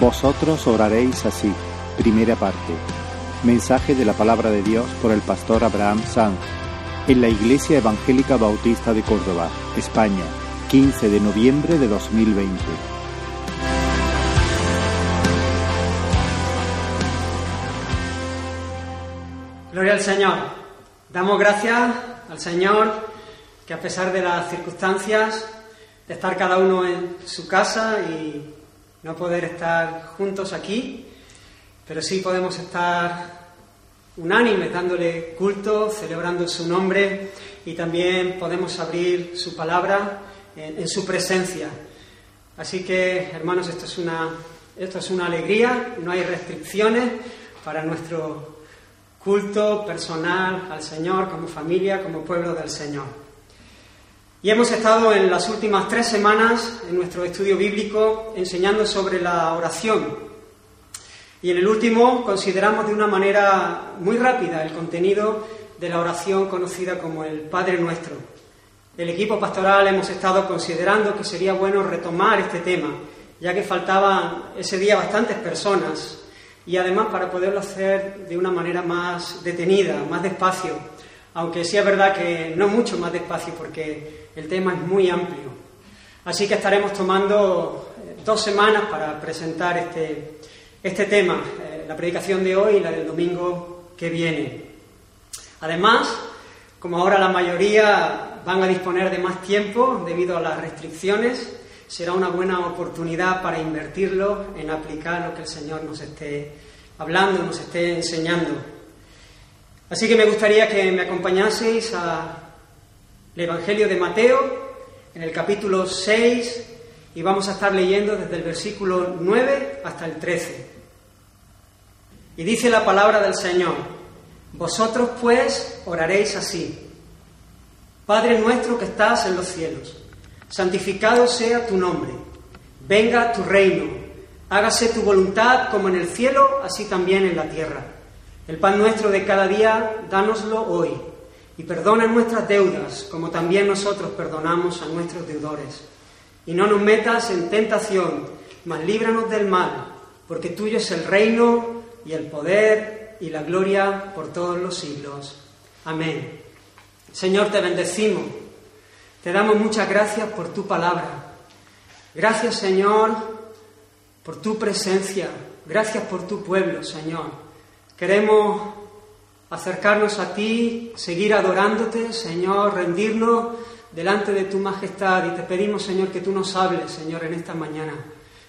Vosotros oraréis así. Primera parte. Mensaje de la palabra de Dios por el pastor Abraham Sanz en la Iglesia Evangélica Bautista de Córdoba, España, 15 de noviembre de 2020. Gloria al Señor. Damos gracias al Señor que a pesar de las circunstancias, de estar cada uno en su casa y no poder estar juntos aquí, pero sí podemos estar unánimes dándole culto, celebrando su nombre y también podemos abrir su palabra en, su presencia. Así que, hermanos, esto es una, esto es una alegría, no hay restricciones para nuestro culto personal al Señor como familia, como pueblo del Señor. Y hemos estado en las últimas tres semanas en nuestro estudio bíblico enseñando sobre la oración. Y en el último consideramos de una manera muy rápida el contenido de la oración conocida como el Padre Nuestro. El equipo pastoral hemos estado considerando que sería bueno retomar este tema, ya que faltaban ese día bastantes personas y además para poderlo hacer de una manera más detenida, más despacio, aunque sí es verdad que no mucho más despacio porque el tema es muy amplio. Así que estaremos tomando eh, dos semanas para presentar este, este tema, eh, la predicación de hoy y la del domingo que viene. Además, como ahora la mayoría van a disponer de más tiempo debido a las restricciones, será una buena oportunidad para invertirlo en aplicar lo que el Señor nos esté hablando, nos esté enseñando. Así que me gustaría que me acompañaseis al Evangelio de Mateo, en el capítulo 6, y vamos a estar leyendo desde el versículo 9 hasta el 13. Y dice la palabra del Señor, vosotros pues oraréis así, Padre nuestro que estás en los cielos, santificado sea tu nombre, venga tu reino, hágase tu voluntad como en el cielo, así también en la tierra. El pan nuestro de cada día, dánoslo hoy, y perdona nuestras deudas, como también nosotros perdonamos a nuestros deudores. Y no nos metas en tentación, mas líbranos del mal, porque tuyo es el reino y el poder y la gloria por todos los siglos. Amén. Señor, te bendecimos. Te damos muchas gracias por tu palabra. Gracias, Señor, por tu presencia. Gracias por tu pueblo, Señor. Queremos acercarnos a ti, seguir adorándote, Señor, rendirnos delante de tu majestad y te pedimos, Señor, que tú nos hables, Señor, en esta mañana.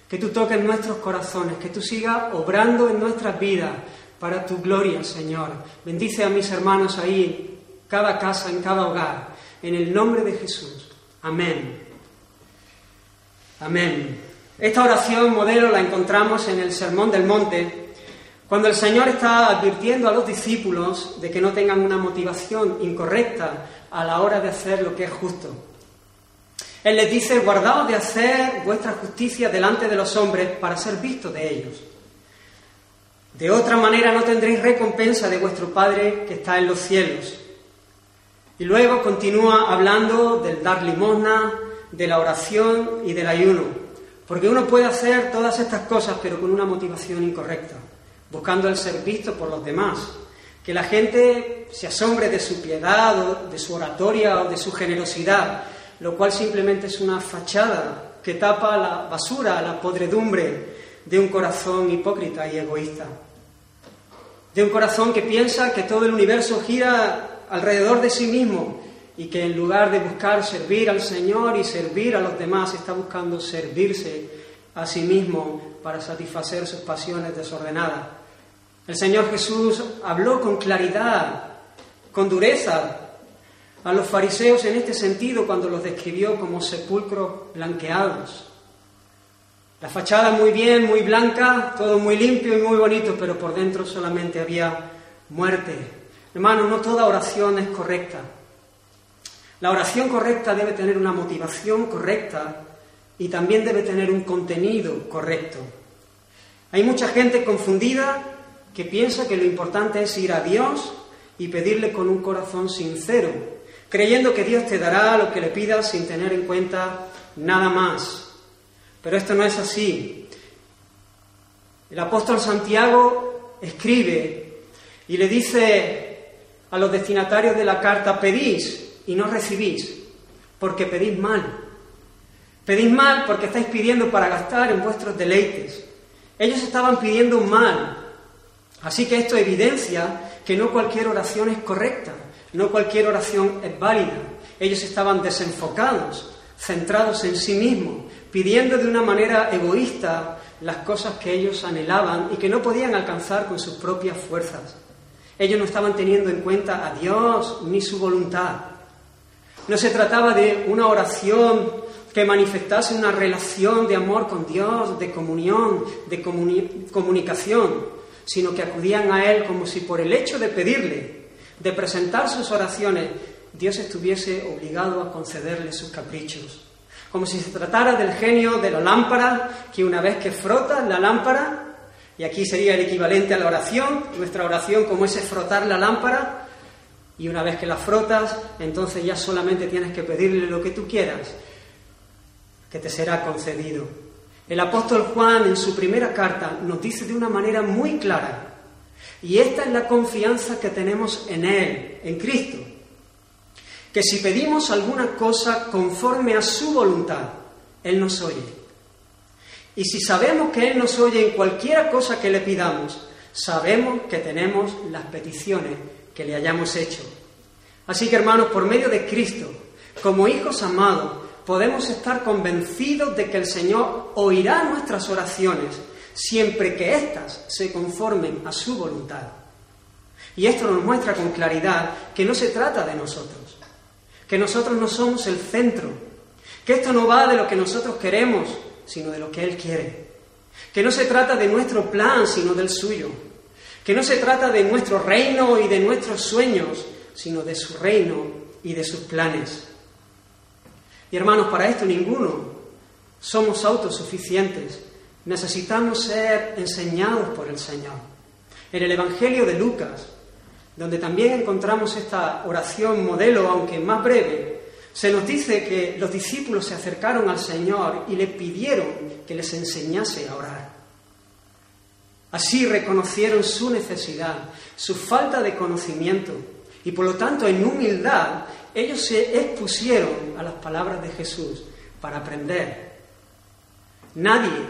Que tú toques nuestros corazones, que tú sigas obrando en nuestras vidas para tu gloria, Señor. Bendice a mis hermanos ahí, cada casa, en cada hogar, en el nombre de Jesús. Amén. Amén. Esta oración modelo la encontramos en el Sermón del Monte, cuando el Señor está advirtiendo a los discípulos de que no tengan una motivación incorrecta a la hora de hacer lo que es justo. Él les dice, guardaos de hacer vuestra justicia delante de los hombres para ser vistos de ellos. De otra manera no tendréis recompensa de vuestro Padre que está en los cielos. Y luego continúa hablando del dar limosna, de la oración y del ayuno. Porque uno puede hacer todas estas cosas, pero con una motivación incorrecta, buscando el ser visto por los demás. Que la gente se asombre de su piedad, o de su oratoria o de su generosidad, lo cual simplemente es una fachada que tapa la basura, la podredumbre de un corazón hipócrita y egoísta. De un corazón que piensa que todo el universo gira alrededor de sí mismo y que en lugar de buscar servir al Señor y servir a los demás, está buscando servirse a sí mismo para satisfacer sus pasiones desordenadas. El Señor Jesús habló con claridad, con dureza, a los fariseos en este sentido cuando los describió como sepulcros blanqueados. La fachada muy bien, muy blanca, todo muy limpio y muy bonito, pero por dentro solamente había muerte. Hermano, no toda oración es correcta. La oración correcta debe tener una motivación correcta y también debe tener un contenido correcto. Hay mucha gente confundida que piensa que lo importante es ir a Dios y pedirle con un corazón sincero, creyendo que Dios te dará lo que le pidas sin tener en cuenta nada más. Pero esto no es así. El apóstol Santiago escribe y le dice a los destinatarios de la carta, pedís y no recibís, porque pedís mal. Pedís mal porque estáis pidiendo para gastar en vuestros deleites. Ellos estaban pidiendo mal. Así que esto evidencia que no cualquier oración es correcta, no cualquier oración es válida. Ellos estaban desenfocados, centrados en sí mismos, pidiendo de una manera egoísta las cosas que ellos anhelaban y que no podían alcanzar con sus propias fuerzas. Ellos no estaban teniendo en cuenta a Dios ni su voluntad. No se trataba de una oración que manifestase una relación de amor con Dios, de comunión, de comunicación, sino que acudían a Él como si por el hecho de pedirle, de presentar sus oraciones, Dios estuviese obligado a concederle sus caprichos. Como si se tratara del genio de la lámpara, que una vez que frota la lámpara, y aquí sería el equivalente a la oración, nuestra oración como ese frotar la lámpara, y una vez que la frotas, entonces ya solamente tienes que pedirle lo que tú quieras, que te será concedido. El apóstol Juan en su primera carta nos dice de una manera muy clara, y esta es la confianza que tenemos en Él, en Cristo, que si pedimos alguna cosa conforme a su voluntad, Él nos oye. Y si sabemos que Él nos oye en cualquiera cosa que le pidamos, sabemos que tenemos las peticiones que le hayamos hecho. Así que hermanos, por medio de Cristo, como hijos amados, podemos estar convencidos de que el Señor oirá nuestras oraciones siempre que éstas se conformen a su voluntad. Y esto nos muestra con claridad que no se trata de nosotros, que nosotros no somos el centro, que esto no va de lo que nosotros queremos, sino de lo que Él quiere, que no se trata de nuestro plan, sino del suyo, que no se trata de nuestro reino y de nuestros sueños, sino de su reino y de sus planes. Y hermanos, para esto ninguno somos autosuficientes, necesitamos ser enseñados por el Señor. En el Evangelio de Lucas, donde también encontramos esta oración modelo, aunque más breve, se nos dice que los discípulos se acercaron al Señor y le pidieron que les enseñase a orar. Así reconocieron su necesidad, su falta de conocimiento y por lo tanto en humildad ellos se expusieron a las palabras de Jesús para aprender. Nadie,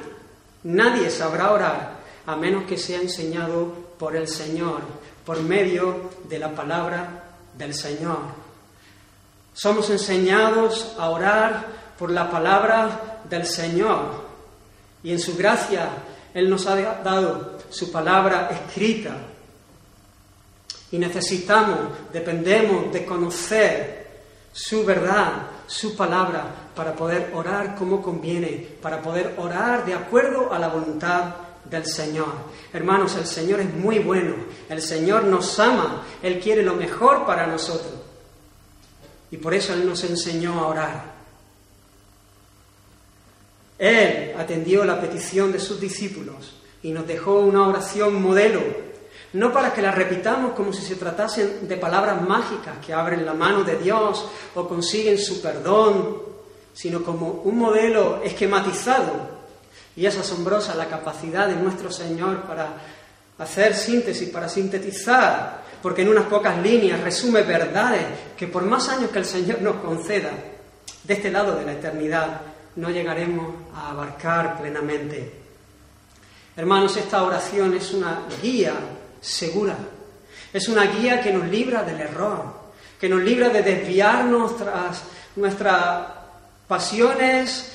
nadie sabrá orar a menos que sea enseñado por el Señor por medio de la palabra del Señor. Somos enseñados a orar por la palabra del Señor y en su gracia Él nos ha dado su palabra escrita. Y necesitamos, dependemos de conocer su verdad, su palabra, para poder orar como conviene, para poder orar de acuerdo a la voluntad del Señor. Hermanos, el Señor es muy bueno, el Señor nos ama, Él quiere lo mejor para nosotros. Y por eso Él nos enseñó a orar. Él atendió la petición de sus discípulos y nos dejó una oración modelo, no para que la repitamos como si se tratasen de palabras mágicas que abren la mano de Dios o consiguen su perdón, sino como un modelo esquematizado y es asombrosa la capacidad de nuestro Señor para hacer síntesis, para sintetizar, porque en unas pocas líneas resume verdades que por más años que el Señor nos conceda, de este lado de la eternidad, no llegaremos a abarcar plenamente. Hermanos, esta oración es una guía segura, es una guía que nos libra del error, que nos libra de desviarnos tras nuestras pasiones,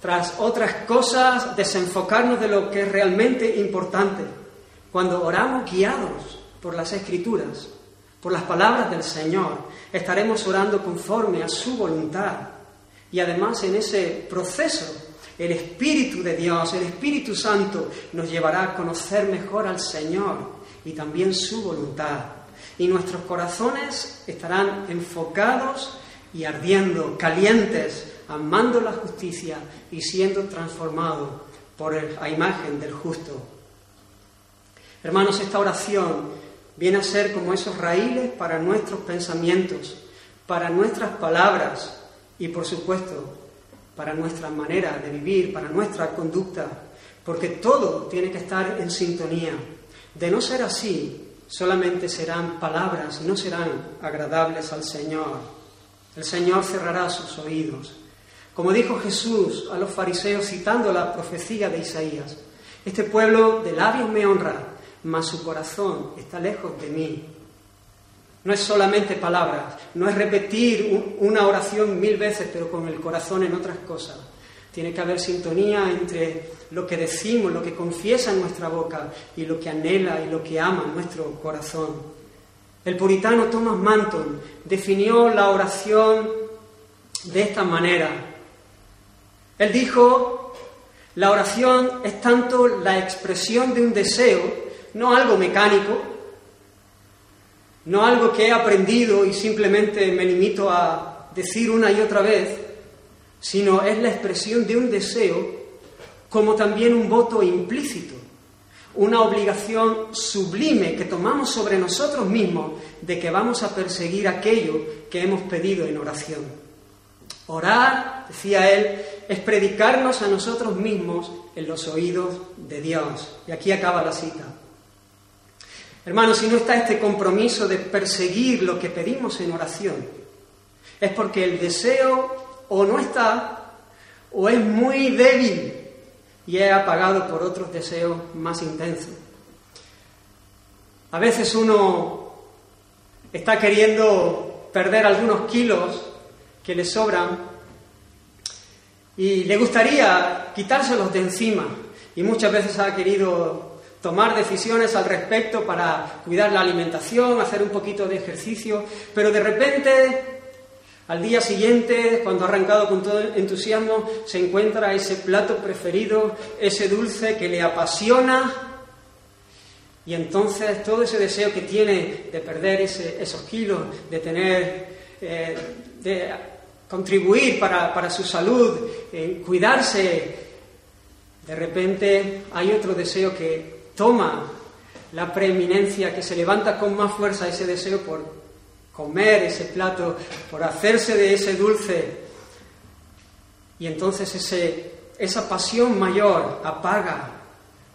tras otras cosas, desenfocarnos de lo que es realmente importante. Cuando oramos guiados por las escrituras, por las palabras del Señor, estaremos orando conforme a su voluntad. Y además en ese proceso, el Espíritu de Dios, el Espíritu Santo, nos llevará a conocer mejor al Señor y también su voluntad. Y nuestros corazones estarán enfocados y ardiendo, calientes amando la justicia y siendo transformado por la imagen del justo. Hermanos, esta oración viene a ser como esos raíles para nuestros pensamientos, para nuestras palabras y, por supuesto, para nuestra manera de vivir, para nuestra conducta, porque todo tiene que estar en sintonía. De no ser así, solamente serán palabras y no serán agradables al Señor. El Señor cerrará sus oídos. Como dijo Jesús a los fariseos citando la profecía de Isaías, este pueblo de labios me honra, mas su corazón está lejos de mí. No es solamente palabras, no es repetir una oración mil veces, pero con el corazón en otras cosas. Tiene que haber sintonía entre lo que decimos, lo que confiesa en nuestra boca y lo que anhela y lo que ama en nuestro corazón. El puritano Thomas Manton definió la oración de esta manera. Él dijo, la oración es tanto la expresión de un deseo, no algo mecánico, no algo que he aprendido y simplemente me limito a decir una y otra vez, sino es la expresión de un deseo como también un voto implícito, una obligación sublime que tomamos sobre nosotros mismos de que vamos a perseguir aquello que hemos pedido en oración. Orar, decía él, es predicarnos a nosotros mismos en los oídos de Dios. Y aquí acaba la cita. Hermanos, si no está este compromiso de perseguir lo que pedimos en oración, es porque el deseo o no está o es muy débil y es apagado por otros deseos más intensos. A veces uno está queriendo perder algunos kilos que le sobran y le gustaría quitárselos de encima y muchas veces ha querido tomar decisiones al respecto para cuidar la alimentación, hacer un poquito de ejercicio, pero de repente al día siguiente, cuando ha arrancado con todo entusiasmo, se encuentra ese plato preferido, ese dulce que le apasiona. Y entonces todo ese deseo que tiene de perder esos kilos, de tener, eh, de contribuir para, su salud, cuidarse, de repente hay otro deseo que toma la preeminencia, que se levanta con más fuerza ese deseo por comer ese plato, por hacerse de ese dulce. Y entonces ese, esa pasión mayor apaga,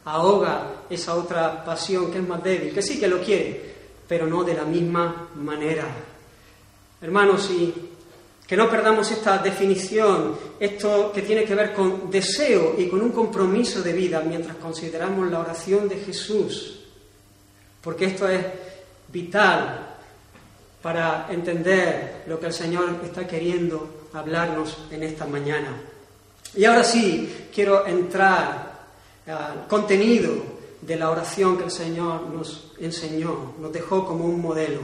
ahoga esa otra pasión que es más débil, que sí que lo quiere, pero no de la misma manera. Hermanos, y que no perdamos esta definición, esto que tiene que ver con deseo y con un compromiso de vida mientras consideramos la oración de Jesús, porque esto es vital para entender lo que el Señor está queriendo hablarnos en esta mañana. Y ahora sí, quiero entrar al contenido de la oración que el Señor nos enseñó, nos dejó como un modelo.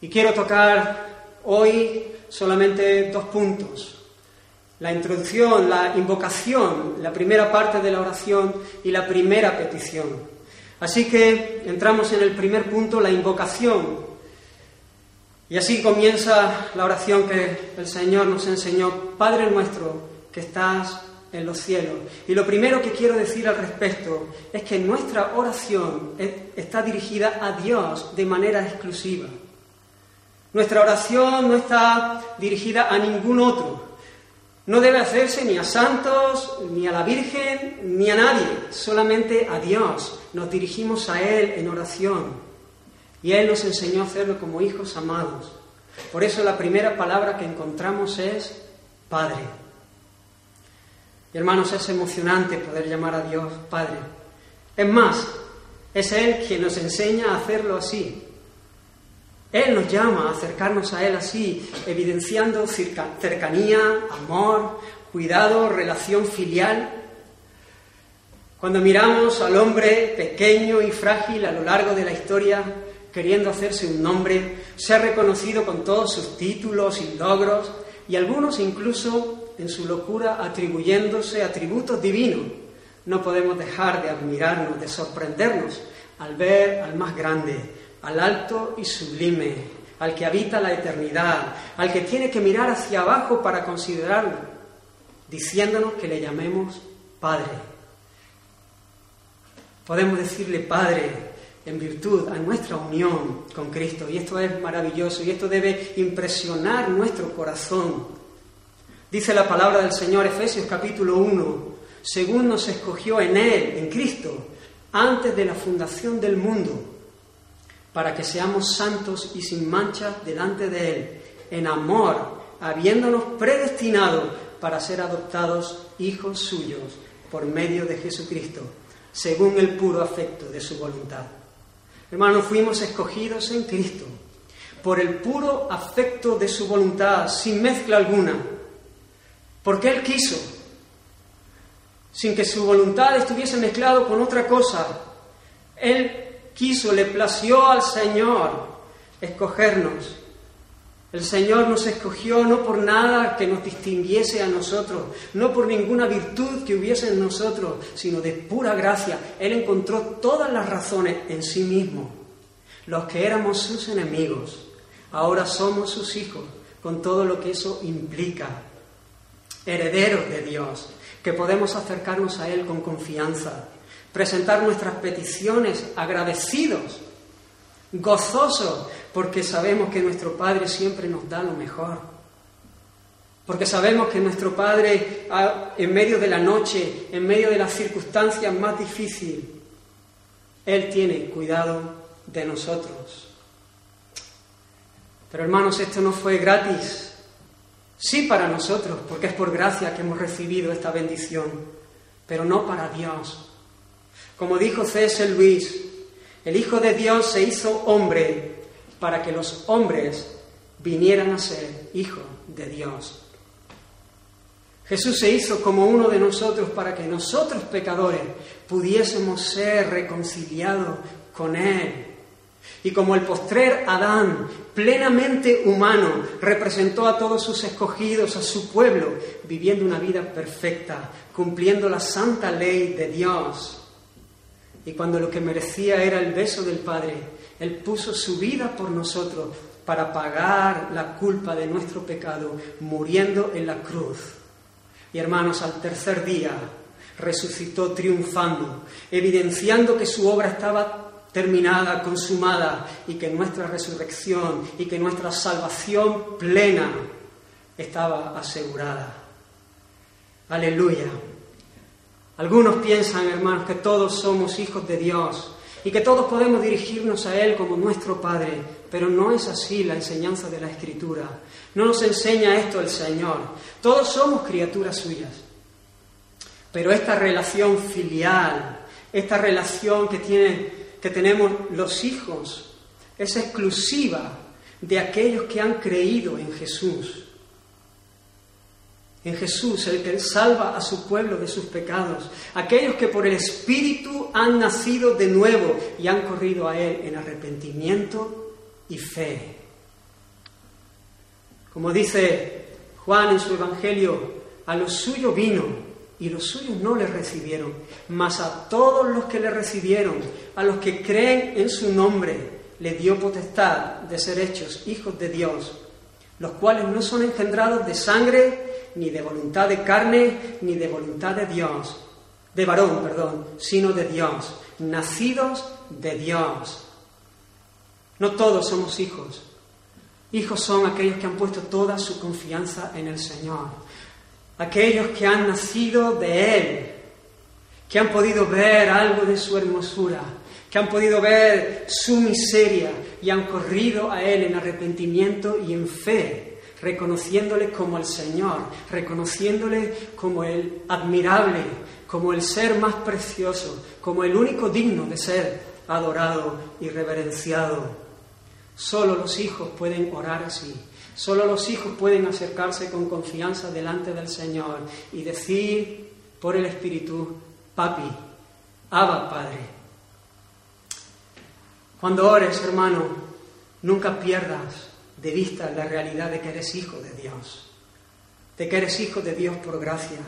Y quiero tocar hoy solamente dos puntos. La introducción, la invocación, la primera parte de la oración y la primera petición. Así que entramos en el primer punto, la invocación, y así comienza la oración que el Señor nos enseñó, Padre nuestro que estás en los cielos. Y lo primero que quiero decir al respecto es que nuestra oración está dirigida a Dios de manera exclusiva. Nuestra oración no está dirigida a ningún otro. No debe hacerse ni a santos, ni a la Virgen, ni a nadie, solamente a Dios. Nos dirigimos a Él en oración. Y Él nos enseñó a hacerlo como hijos amados. Por eso la primera palabra que encontramos es Padre. Y hermanos, es emocionante poder llamar a Dios Padre. Es más, es Él quien nos enseña a hacerlo así. Él nos llama a acercarnos a Él así, evidenciando cercanía, amor, cuidado, relación filial. Cuando miramos al hombre pequeño y frágil a lo largo de la historia, queriendo hacerse un nombre, ser reconocido con todos sus títulos y logros, y algunos incluso en su locura atribuyéndose atributos divinos. No podemos dejar de admirarnos, de sorprendernos al ver al más grande, al alto y sublime, al que habita la eternidad, al que tiene que mirar hacia abajo para considerarlo, diciéndonos que le llamemos Padre. Podemos decirle Padre en virtud a nuestra unión con Cristo. Y esto es maravilloso y esto debe impresionar nuestro corazón. Dice la palabra del Señor, Efesios capítulo 1, según nos escogió en Él, en Cristo, antes de la fundación del mundo, para que seamos santos y sin mancha delante de Él, en amor, habiéndonos predestinado para ser adoptados hijos suyos por medio de Jesucristo, según el puro afecto de su voluntad. Hermanos, fuimos escogidos en Cristo por el puro afecto de su voluntad, sin mezcla alguna, porque Él quiso, sin que su voluntad estuviese mezclado con otra cosa. Él quiso, le plació al Señor escogernos. El Señor nos escogió no por nada que nos distinguiese a nosotros, no por ninguna virtud que hubiese en nosotros, sino de pura gracia. Él encontró todas las razones en sí mismo. Los que éramos sus enemigos, ahora somos sus hijos, con todo lo que eso implica. Herederos de Dios, que podemos acercarnos a Él con confianza, presentar nuestras peticiones agradecidos, gozosos, porque sabemos que nuestro Padre siempre nos da lo mejor. Porque sabemos que nuestro Padre, en medio de la noche, en medio de las circunstancias más difíciles, Él tiene cuidado de nosotros. Pero hermanos, esto no fue gratis. Sí para nosotros, porque es por gracia que hemos recibido esta bendición, pero no para Dios. Como dijo C.S. Luis, el Hijo de Dios se hizo hombre para que los hombres vinieran a ser hijos de Dios. Jesús se hizo como uno de nosotros para que nosotros pecadores pudiésemos ser reconciliados con Él y como el postrer Adán, plenamente humano, representó a todos sus escogidos, a su pueblo, viviendo una vida perfecta, cumpliendo la santa ley de Dios. Y cuando lo que merecía era el beso del Padre, Él puso su vida por nosotros para pagar la culpa de nuestro pecado, muriendo en la cruz. Y hermanos, al tercer día resucitó triunfando, evidenciando que su obra estaba terminada, consumada, y que nuestra resurrección y que nuestra salvación plena estaba asegurada. Aleluya. Algunos piensan, hermanos, que todos somos hijos de Dios y que todos podemos dirigirnos a Él como nuestro Padre, pero no es así la enseñanza de la Escritura. No nos enseña esto el Señor. Todos somos criaturas suyas. Pero esta relación filial, esta relación que que tenemos los hijos es exclusiva de aquellos que han creído en Jesús. En Jesús, el que salva a su pueblo de sus pecados. Aquellos que por el Espíritu han nacido de nuevo y han corrido a Él en arrepentimiento y fe. Como dice Juan en su Evangelio, a lo suyo vino y los suyos no le recibieron, mas a todos los que le recibieron, a los que creen en su nombre, le dio potestad de ser hechos hijos de Dios, los cuales no son engendrados de sangre, ni de voluntad de carne, ni de voluntad de Dios, de varón, perdón, sino de Dios, nacidos de Dios. No todos somos hijos. Hijos son aquellos que han puesto toda su confianza en el Señor aquellos que han nacido de Él, que han podido ver algo de su hermosura, que han podido ver su miseria y han corrido a Él en arrepentimiento y en fe, reconociéndole como el Señor, reconociéndole como el admirable, como el ser más precioso, como el único digno de ser adorado y reverenciado. Solo los hijos pueden orar así, Solo los hijos pueden acercarse con confianza delante del Señor y decir por el Espíritu, papi, Abba Padre. Cuando ores, hermano, nunca pierdas de vista la realidad de que eres hijo de Dios, de que eres hijo de Dios por gracia,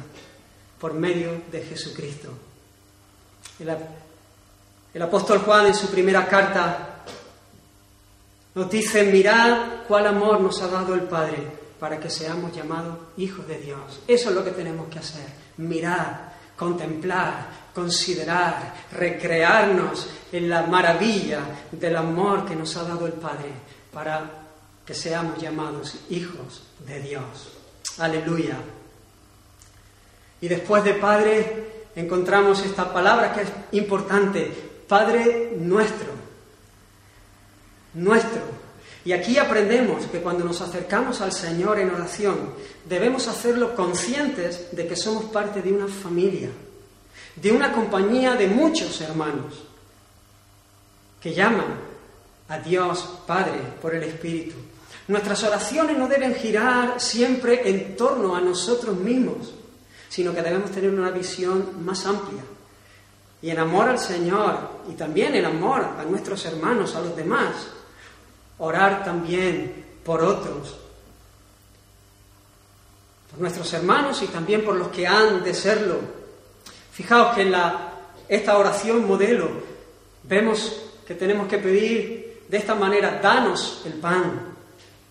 por medio de Jesucristo. El, apóstol Juan en su primera carta nos dice, mirad cuál amor nos ha dado el Padre para que seamos llamados hijos de Dios. Eso es lo que tenemos que hacer, mirar, contemplar, considerar, recrearnos en la maravilla del amor que nos ha dado el Padre para que seamos llamados hijos de Dios. Aleluya. Y después de Padre, encontramos esta palabra que es importante, Padre nuestro, nuestro. Y aquí aprendemos que cuando nos acercamos al Señor en oración, debemos hacerlo conscientes de que somos parte de una familia, de una compañía de muchos hermanos que llaman a Dios Padre por el Espíritu. Nuestras oraciones no deben girar siempre en torno a nosotros mismos, sino que debemos tener una visión más amplia. Y en amor al Señor y también en amor a nuestros hermanos, a los demás, orar también por otros, por nuestros hermanos y también por los que han de serlo. Fijaos que en esta oración modelo vemos que tenemos que pedir de esta manera, danos el pan,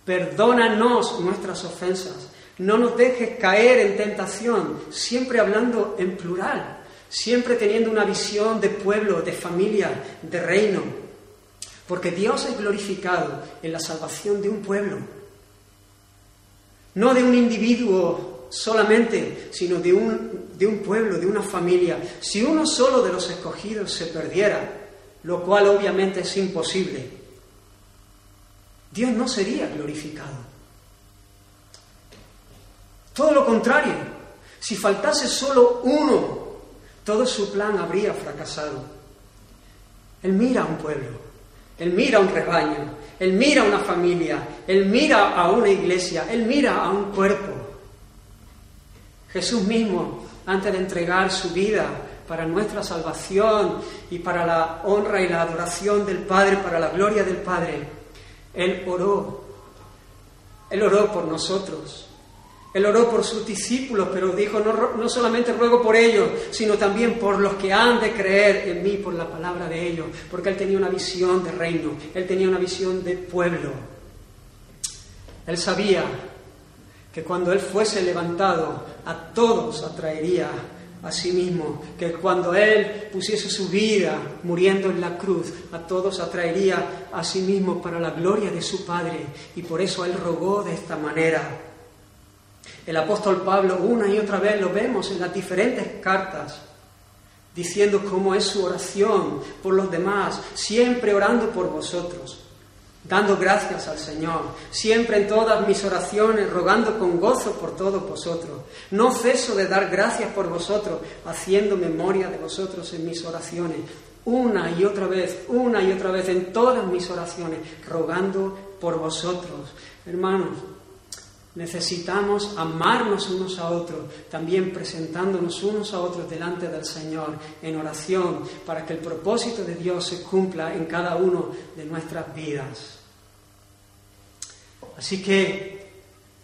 perdónanos nuestras ofensas, no nos dejes caer en tentación, siempre hablando en plural, siempre teniendo una visión de pueblo, de familia, de reino. Porque Dios es glorificado en la salvación de un pueblo, no de un individuo solamente, sino de un, de un pueblo, de una familia. Si uno solo de los escogidos se perdiera, lo cual obviamente es imposible, Dios no sería glorificado. Todo lo contrario, si faltase solo uno, todo su plan habría fracasado. Él mira a un pueblo él mira a un rebaño, Él mira a una familia, Él mira a una iglesia, Él mira a un cuerpo. Jesús mismo, antes de entregar su vida para nuestra salvación y para la honra y la adoración del Padre, para la gloria del Padre, Él oró. Él oró por nosotros. Él oró por sus discípulos, pero dijo, no, no, solamente ruego por ellos, sino también por los que han de creer en mí por la palabra de ellos, porque Él tenía una visión de reino, Él tenía una visión de pueblo. Él sabía que cuando Él fuese levantado, a todos atraería a sí mismo, que cuando Él pusiese su vida muriendo en la cruz, a todos atraería a sí mismo para la gloria de su Padre, y por eso Él rogó de esta manera. El apóstol Pablo una y otra vez lo vemos en las diferentes cartas, diciendo cómo es su oración por los demás, siempre orando por vosotros, dando gracias al Señor, siempre en todas mis oraciones, rogando con gozo por todos vosotros. No ceso de dar gracias por vosotros, haciendo memoria de vosotros en mis oraciones, una y otra vez, una y otra vez, en todas mis oraciones, rogando por vosotros. Hermanos, Necesitamos amarnos unos a otros, también presentándonos unos a otros delante del Señor en oración para que el propósito de Dios se cumpla en cada uno de nuestras vidas. Así que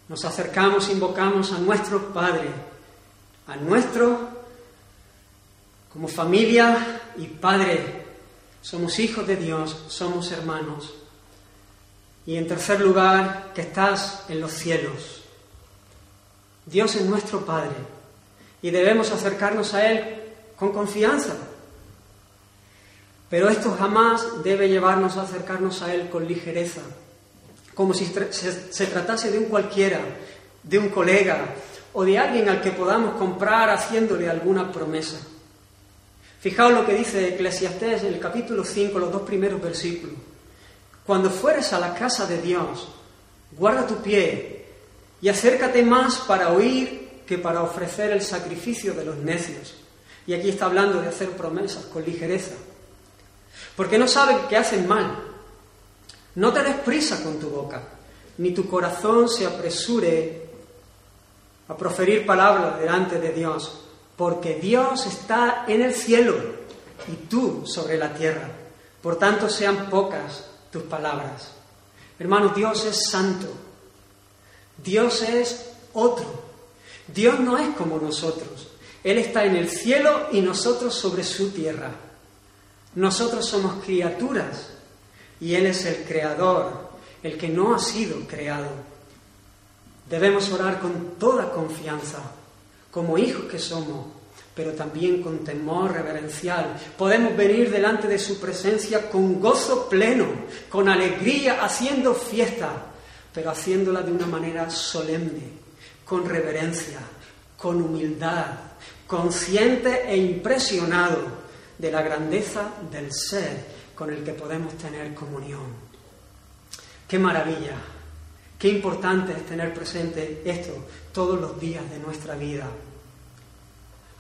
nos acercamos, invocamos a nuestro Padre, a nuestro, como familia y Padre, somos hijos de Dios, somos hermanos. Y en tercer lugar, que estás en los cielos. Dios es nuestro Padre y debemos acercarnos a Él con confianza. Pero esto jamás debe llevarnos a acercarnos a Él con ligereza, como si se, tratase de un cualquiera, de un colega o de alguien al que podamos comprar haciéndole alguna promesa. Fijaos lo que dice Eclesiastés en el capítulo 5, los dos primeros versículos. Cuando fueres a la casa de Dios, guarda tu pie y acércate más para oír que para ofrecer el sacrificio de los necios. Y aquí está hablando de hacer promesas con ligereza. Porque no saben que hacen mal. No te des prisa con tu boca, ni tu corazón se apresure a proferir palabras delante de Dios, porque Dios está en el cielo y tú sobre la tierra. Por tanto, sean pocas tus palabras. Hermano, Dios es santo. Dios es otro. Dios no es como nosotros. Él está en el cielo y nosotros sobre su tierra. Nosotros somos criaturas y Él es el creador, el que no ha sido creado. Debemos orar con toda confianza, como hijos que somos, pero también con temor reverencial. Podemos venir delante de su presencia con gozo pleno, con alegría, haciendo fiesta, pero haciéndola de una manera solemne, con reverencia, con humildad, consciente e impresionado de la grandeza del ser con el que podemos tener comunión. Qué maravilla, qué importante es tener presente esto todos los días de nuestra vida.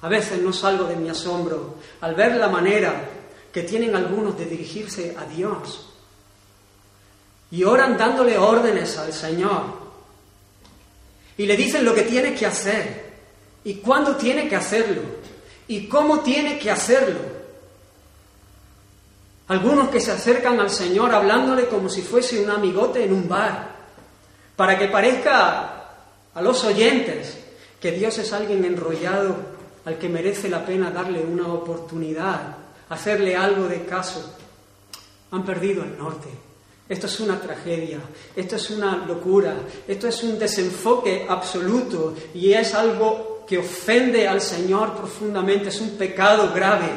A veces no salgo de mi asombro al ver la manera que tienen algunos de dirigirse a Dios y oran dándole órdenes al Señor y le dicen lo que tiene que hacer y cuándo tiene que hacerlo y cómo tiene que hacerlo. Algunos que se acercan al Señor hablándole como si fuese un amigote en un bar, para que parezca a los oyentes que Dios es alguien enrollado al que merece la pena darle una oportunidad, hacerle algo de caso. Han perdido el norte. Esto es una tragedia, esto es una locura, esto es un desenfoque absoluto y es algo que ofende al Señor profundamente, es un pecado grave.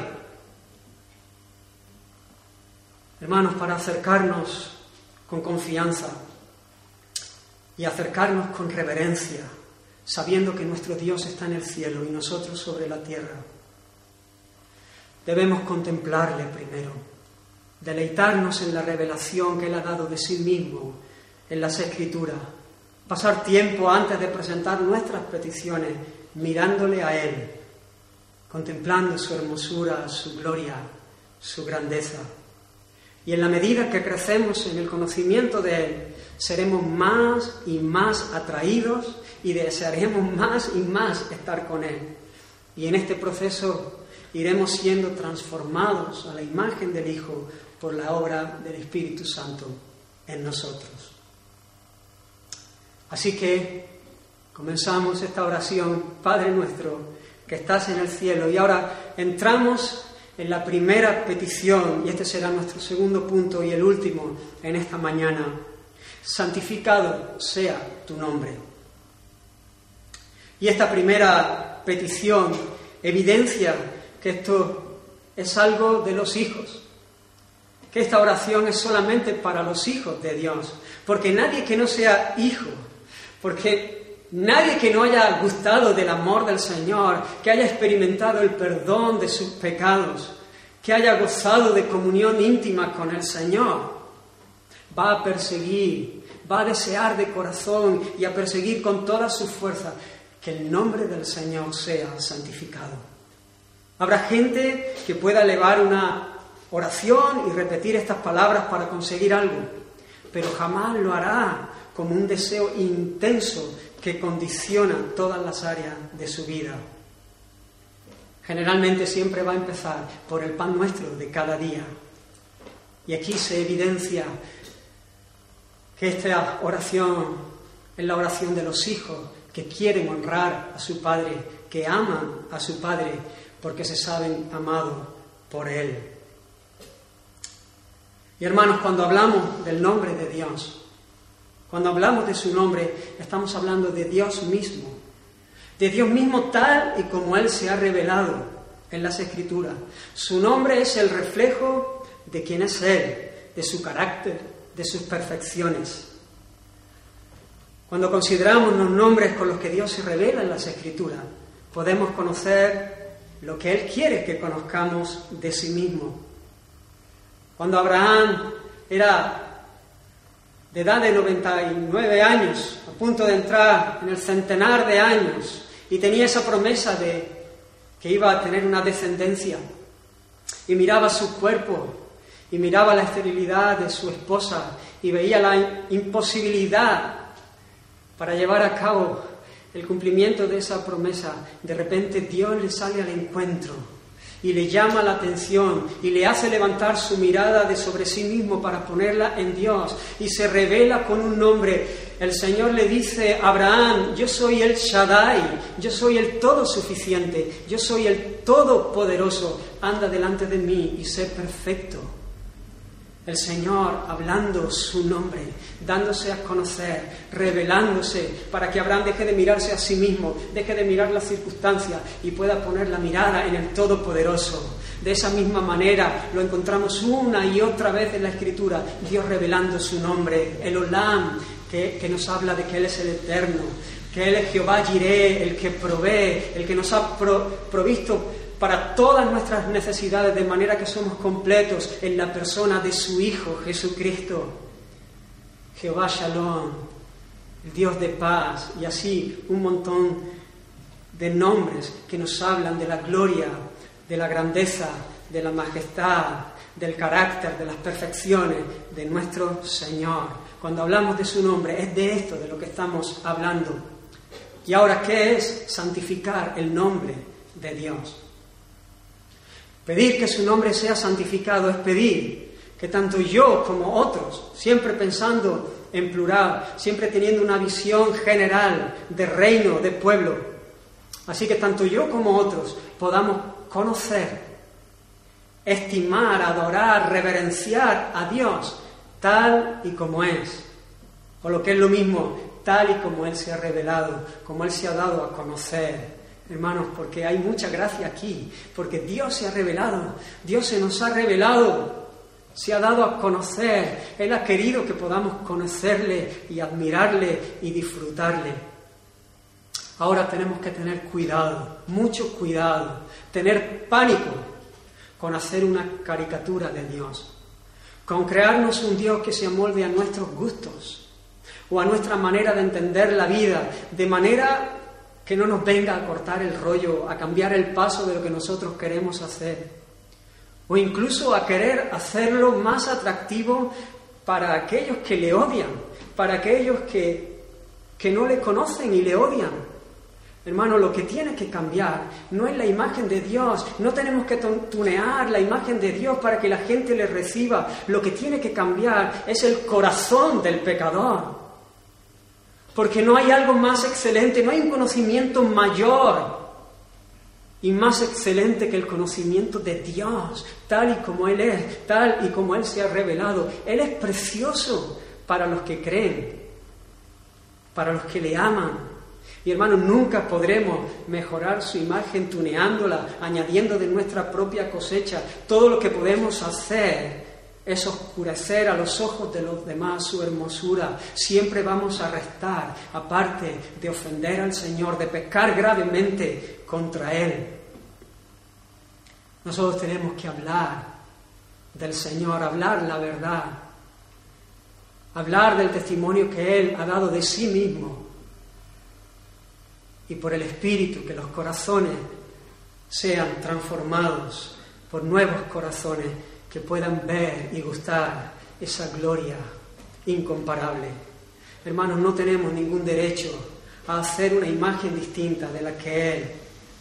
Hermanos, para acercarnos con confianza y acercarnos con reverencia, sabiendo que nuestro Dios está en el cielo y nosotros sobre la tierra, debemos contemplarle primero, deleitarnos en la revelación que Él ha dado de sí mismo en las Escrituras, pasar tiempo antes de presentar nuestras peticiones mirándole a Él, contemplando su hermosura, su gloria, su grandeza. Y en la medida que crecemos en el conocimiento de Él, seremos más y más atraídos y desearemos más y más estar con Él. Y en este proceso iremos siendo transformados a la imagen del Hijo por la obra del Espíritu Santo en nosotros. Así que comenzamos esta oración, Padre nuestro, que estás en el cielo, y ahora entramos en la primera petición, y este será nuestro segundo punto y el último en esta mañana, santificado sea tu nombre. Y esta primera petición evidencia que esto es algo de los hijos, que esta oración es solamente para los hijos de Dios, porque nadie que no sea hijo, porque Nadie que no haya gustado del amor del Señor, que haya experimentado el perdón de sus pecados, que haya gozado de comunión íntima con el Señor, va a perseguir, va a desear de corazón y a perseguir con toda su fuerza que el nombre del Señor sea santificado. Habrá gente que pueda elevar una oración y repetir estas palabras para conseguir algo, pero jamás lo hará como un deseo intenso que condiciona todas las áreas de su vida. Generalmente siempre va a empezar por el pan nuestro de cada día. Y aquí se evidencia que esta oración es la oración de los hijos que quieren honrar a su padre, que aman a su padre porque se saben amados por él. Y hermanos, cuando hablamos del nombre de Dios, cuando hablamos de su nombre, estamos hablando de Dios mismo, de Dios mismo tal y como Él se ha revelado en las Escrituras. Su nombre es el reflejo de quién es Él, de su carácter, de sus perfecciones. Cuando consideramos los nombres con los que Dios se revela en las Escrituras, podemos conocer lo que Él quiere que conozcamos de sí mismo. Cuando Abraham era de edad de 99 años, a punto de entrar en el centenar de años, y tenía esa promesa de que iba a tener una descendencia, y miraba su cuerpo, y miraba la esterilidad de su esposa, y veía la imposibilidad para llevar a cabo el cumplimiento de esa promesa, de repente Dios le sale al encuentro y le llama la atención y le hace levantar su mirada de sobre sí mismo para ponerla en Dios y se revela con un nombre. El Señor le dice Abraham, yo soy el Shaddai, yo soy el todo suficiente, yo soy el todopoderoso, anda delante de mí y sé perfecto. El Señor hablando su nombre, dándose a conocer, revelándose, para que Abraham deje de mirarse a sí mismo, deje de mirar las circunstancias y pueda poner la mirada en el Todopoderoso. De esa misma manera lo encontramos una y otra vez en la Escritura, Dios revelando su nombre, el Olam, que, que nos habla de que Él es el Eterno, que Él es Jehová Jireh, el que provee, el que nos ha provisto para todas nuestras necesidades, de manera que somos completos en la persona de su Hijo Jesucristo. Jehová Shalom, el Dios de paz, y así un montón de nombres que nos hablan de la gloria, de la grandeza, de la majestad, del carácter, de las perfecciones de nuestro Señor. Cuando hablamos de su nombre, es de esto de lo que estamos hablando. Y ahora, ¿qué es santificar el nombre de Dios? Pedir que su nombre sea santificado es pedir que tanto yo como otros, siempre pensando en plural, siempre teniendo una visión general de reino, de pueblo, así que tanto yo como otros podamos conocer, estimar, adorar, reverenciar a Dios tal y como es, o lo que es lo mismo, tal y como Él se ha revelado, como Él se ha dado a conocer hermanos, porque hay mucha gracia aquí, porque Dios se ha revelado, Dios se nos ha revelado, se ha dado a conocer, Él ha querido que podamos conocerle y admirarle y disfrutarle. Ahora tenemos que tener cuidado, mucho cuidado, tener pánico con hacer una caricatura de Dios, con crearnos un Dios que se amolde a nuestros gustos o a nuestra manera de entender la vida, de manera que no nos venga a cortar el rollo, a cambiar el paso de lo que nosotros queremos hacer, o incluso a querer hacerlo más atractivo para aquellos que le odian, para aquellos que, que no le conocen y le odian. Hermano, lo que tiene que cambiar no es la imagen de Dios, no tenemos que tunear la imagen de Dios para que la gente le reciba, lo que tiene que cambiar es el corazón del pecador. Porque no hay algo más excelente, no hay un conocimiento mayor y más excelente que el conocimiento de Dios, tal y como Él es, tal y como Él se ha revelado. Él es precioso para los que creen, para los que le aman. Y hermanos, nunca podremos mejorar su imagen tuneándola, añadiendo de nuestra propia cosecha. Todo lo que podemos hacer es oscurecer a los ojos de los demás su hermosura. Siempre vamos a restar, aparte de ofender al Señor, de pecar gravemente contra Él. Nosotros tenemos que hablar del Señor, hablar la verdad, hablar del testimonio que Él ha dado de sí mismo y por el Espíritu que los corazones sean transformados por nuevos corazones que puedan ver y gustar esa gloria incomparable. Hermanos, no tenemos ningún derecho a hacer una imagen distinta de la que Él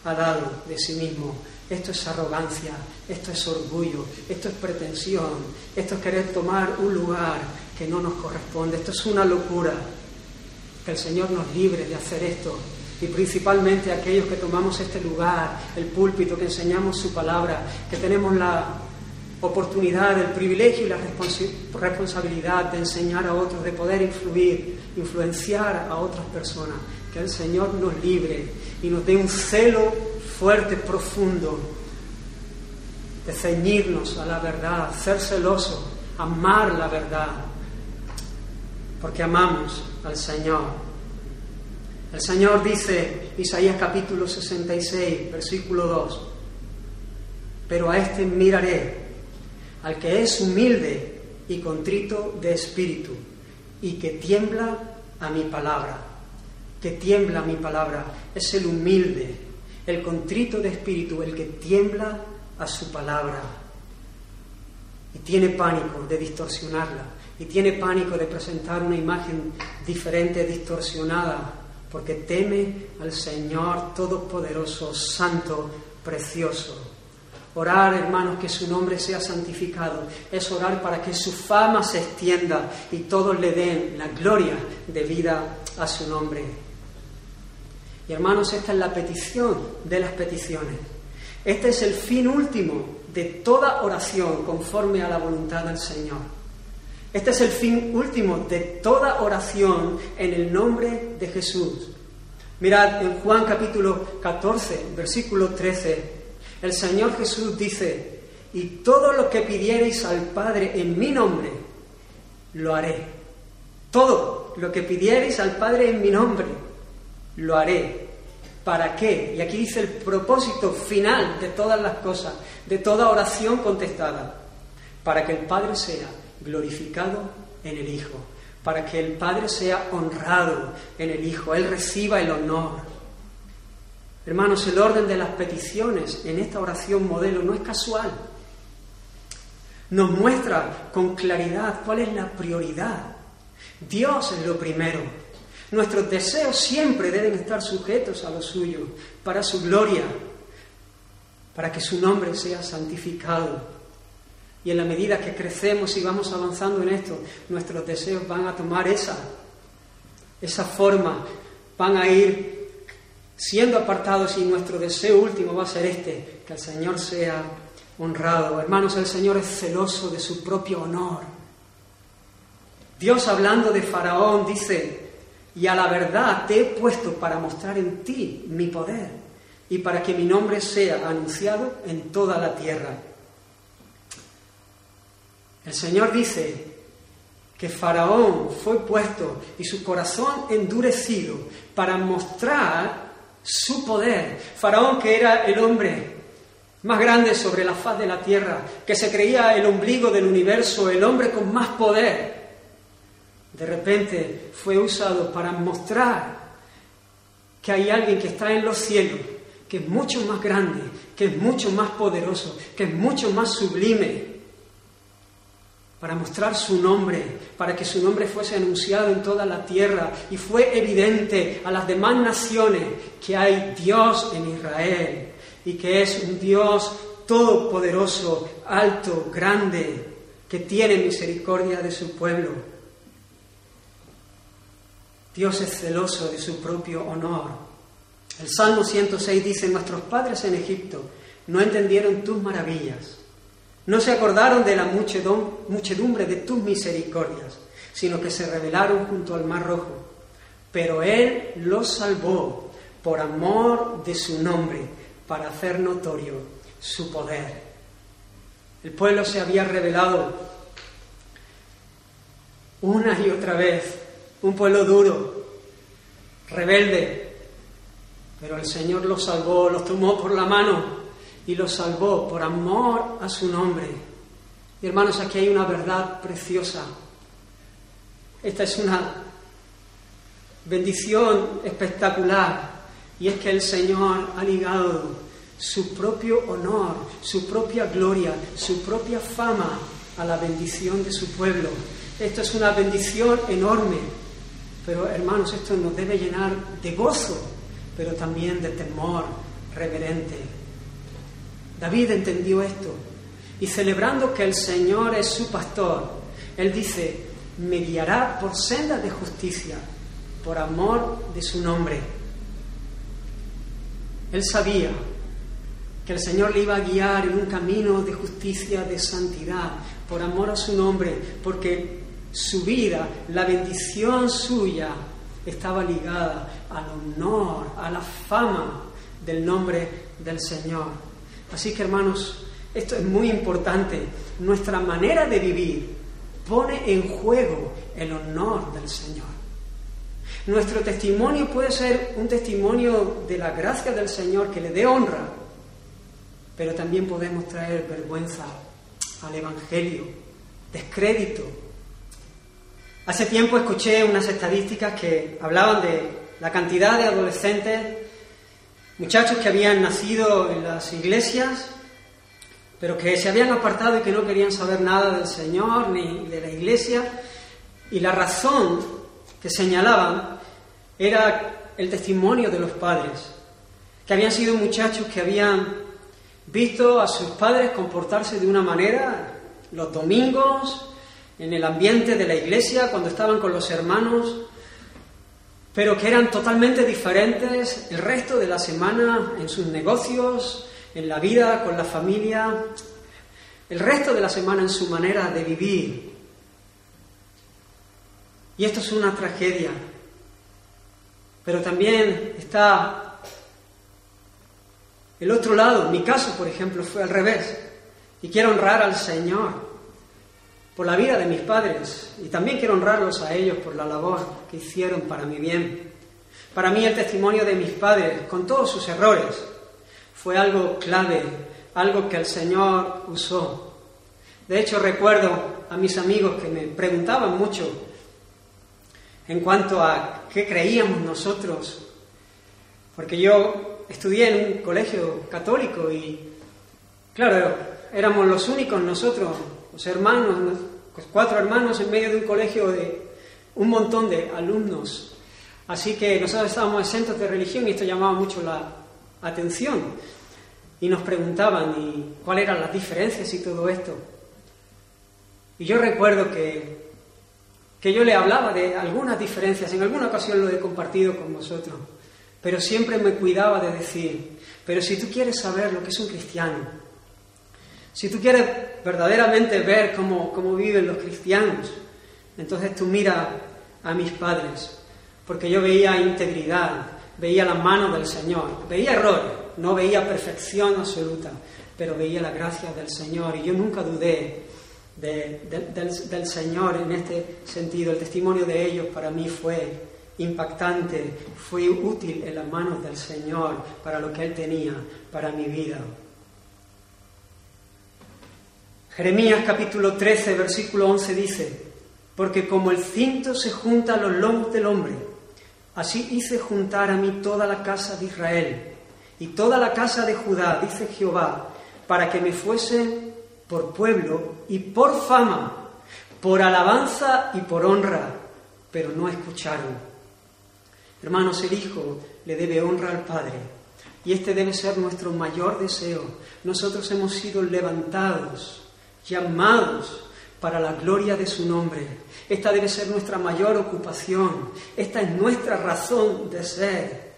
ha dado de sí mismo. Esto es arrogancia, esto es orgullo, esto es pretensión, esto es querer tomar un lugar que no nos corresponde, esto es una locura. Que el Señor nos libre de hacer esto y principalmente aquellos que tomamos este lugar, el púlpito, que enseñamos su palabra, que tenemos la oportunidad, el privilegio y la responsabilidad de enseñar a otros, de poder influir, influenciar a otras personas. Que el Señor nos libre y nos dé un celo fuerte, profundo, de ceñirnos a la verdad, ser celoso, amar la verdad, porque amamos al Señor. El Señor dice, Isaías capítulo 66, versículo 2, pero a este miraré al que es humilde y contrito de espíritu y que tiembla a mi palabra, que tiembla a mi palabra, es el humilde, el contrito de espíritu, el que tiembla a su palabra y tiene pánico de distorsionarla y tiene pánico de presentar una imagen diferente, distorsionada, porque teme al Señor Todopoderoso, Santo, Precioso. Orar, hermanos, que su nombre sea santificado, es orar para que su fama se extienda y todos le den la gloria de vida a su nombre. Y hermanos, esta es la petición de las peticiones. Este es el fin último de toda oración conforme a la voluntad del Señor. Este es el fin último de toda oración en el nombre de Jesús. Mirad en Juan capítulo 14, versículo 13 el Señor Jesús dice, y todo lo que pidierais al Padre en mi nombre, lo haré. Todo lo que pidierais al Padre en mi nombre, lo haré. ¿Para qué? Y aquí dice el propósito final de todas las cosas, de toda oración contestada, para que el Padre sea glorificado en el Hijo, para que el Padre sea honrado en el Hijo, Él reciba el honor. Hermanos, el orden de las peticiones en esta oración modelo no es casual. Nos muestra con claridad cuál es la prioridad. Dios es lo primero. Nuestros deseos siempre deben estar sujetos a lo suyo, para su gloria, para que su nombre sea santificado. Y en la medida que crecemos y vamos avanzando en esto, nuestros deseos van a tomar esa, esa forma, van a ir siendo apartados y nuestro deseo último va a ser este, que el Señor sea honrado. Hermanos, el Señor es celoso de su propio honor. Dios hablando de Faraón dice, y a la verdad te he puesto para mostrar en ti mi poder y para que mi nombre sea anunciado en toda la tierra. El Señor dice que Faraón fue puesto y su corazón endurecido para mostrar su poder. Faraón que era el hombre más grande sobre la faz de la tierra, que se creía el ombligo del universo, el hombre con más poder, de repente fue usado para mostrar que hay alguien que está en los cielos, que es mucho más grande, que es mucho más poderoso, que es mucho más sublime, para mostrar su nombre, para que su nombre fuese anunciado en toda la tierra y fue evidente a las demás naciones que hay Dios en Israel y que es un Dios todopoderoso, alto, grande, que tiene misericordia de su pueblo. Dios es celoso de su propio honor. El Salmo 106 dice, nuestros padres en Egipto no entendieron tus maravillas no se acordaron de la muchedumbre de tus misericordias, sino que se rebelaron junto al mar rojo. Pero Él los salvó por amor de su nombre, para hacer notorio su poder. El pueblo se había rebelado una y otra vez, un pueblo duro, rebelde, pero el Señor los salvó, los tomó por la mano y los salvó por amor a su nombre. Y hermanos, aquí hay una verdad preciosa. Esta es una bendición espectacular y es que el Señor ha ligado su propio honor, su propia gloria, su propia fama a la bendición de su pueblo. Esto es una bendición enorme, pero hermanos, esto nos debe llenar de gozo, pero también de temor reverente. David entendió esto y celebrando que el Señor es su pastor, él dice, me guiará por sendas de justicia, por amor de su nombre. Él sabía que el Señor le iba a guiar en un camino de justicia, de santidad, por amor a su nombre, porque su vida, la bendición suya, estaba ligada al honor, a la fama del nombre del Señor. Así que hermanos, esto es muy importante. Nuestra manera de vivir pone en juego el honor del Señor. Nuestro testimonio puede ser un testimonio de la gracia del Señor que le dé honra, pero también podemos traer vergüenza al Evangelio, descrédito. Hace tiempo escuché unas estadísticas que hablaban de la cantidad de adolescentes muchachos que habían nacido en las iglesias, pero que se habían apartado y que no querían saber nada del Señor ni de la iglesia. Y la razón que señalaban era el testimonio de los padres, que habían sido muchachos que habían visto a sus padres comportarse de una manera los domingos, en el ambiente de la iglesia, cuando estaban con los hermanos, pero que eran totalmente diferentes el resto de la semana en sus negocios, en la vida con la familia, el resto de la semana en su manera de vivir. Y esto es una tragedia. Pero también está el otro lado. Mi caso, por ejemplo, fue al revés. Y quiero honrar al Señor por la vida de mis padres y también quiero honrarlos a ellos por la labor que hicieron para mi bien. Para mí el testimonio de mis padres, con todos sus errores, fue algo clave, algo que el Señor usó. De hecho, recuerdo a mis amigos que me preguntaban mucho en cuanto a qué creíamos nosotros, porque yo estudié en un colegio católico y, claro, éramos los únicos nosotros, los hermanos, pues cuatro hermanos en medio de un colegio de un montón de alumnos. Así que nosotros estábamos exentos de religión y esto llamaba mucho la atención. Y nos preguntaban y cuáles eran las diferencias y todo esto. Y yo recuerdo que, que yo le hablaba de algunas diferencias, en alguna ocasión lo he compartido con vosotros, pero siempre me cuidaba de decir, pero si tú quieres saber lo que es un cristiano, si tú quieres verdaderamente ver cómo, cómo viven los cristianos, entonces tú mira a mis padres, porque yo veía integridad, veía la mano del Señor, veía errores, no veía perfección absoluta, pero veía la gracia del Señor y yo nunca dudé del, Señor en este sentido. El testimonio de ellos para mí fue impactante, fue útil en las manos del Señor para lo que Él tenía para mi vida. Jeremías capítulo 13, versículo 11 dice, porque como el cinto se junta a los lomos del hombre, así hice juntar a mí toda la casa de Israel y toda la casa de Judá, dice Jehová, para que me fuesen por pueblo y por fama, por alabanza y por honra, pero no escucharon. Hermanos, el Hijo le debe honra al Padre y este debe ser nuestro mayor deseo. Nosotros hemos sido levantados llamados para la gloria de su nombre. Esta debe ser nuestra mayor ocupación. Esta es nuestra razón de ser.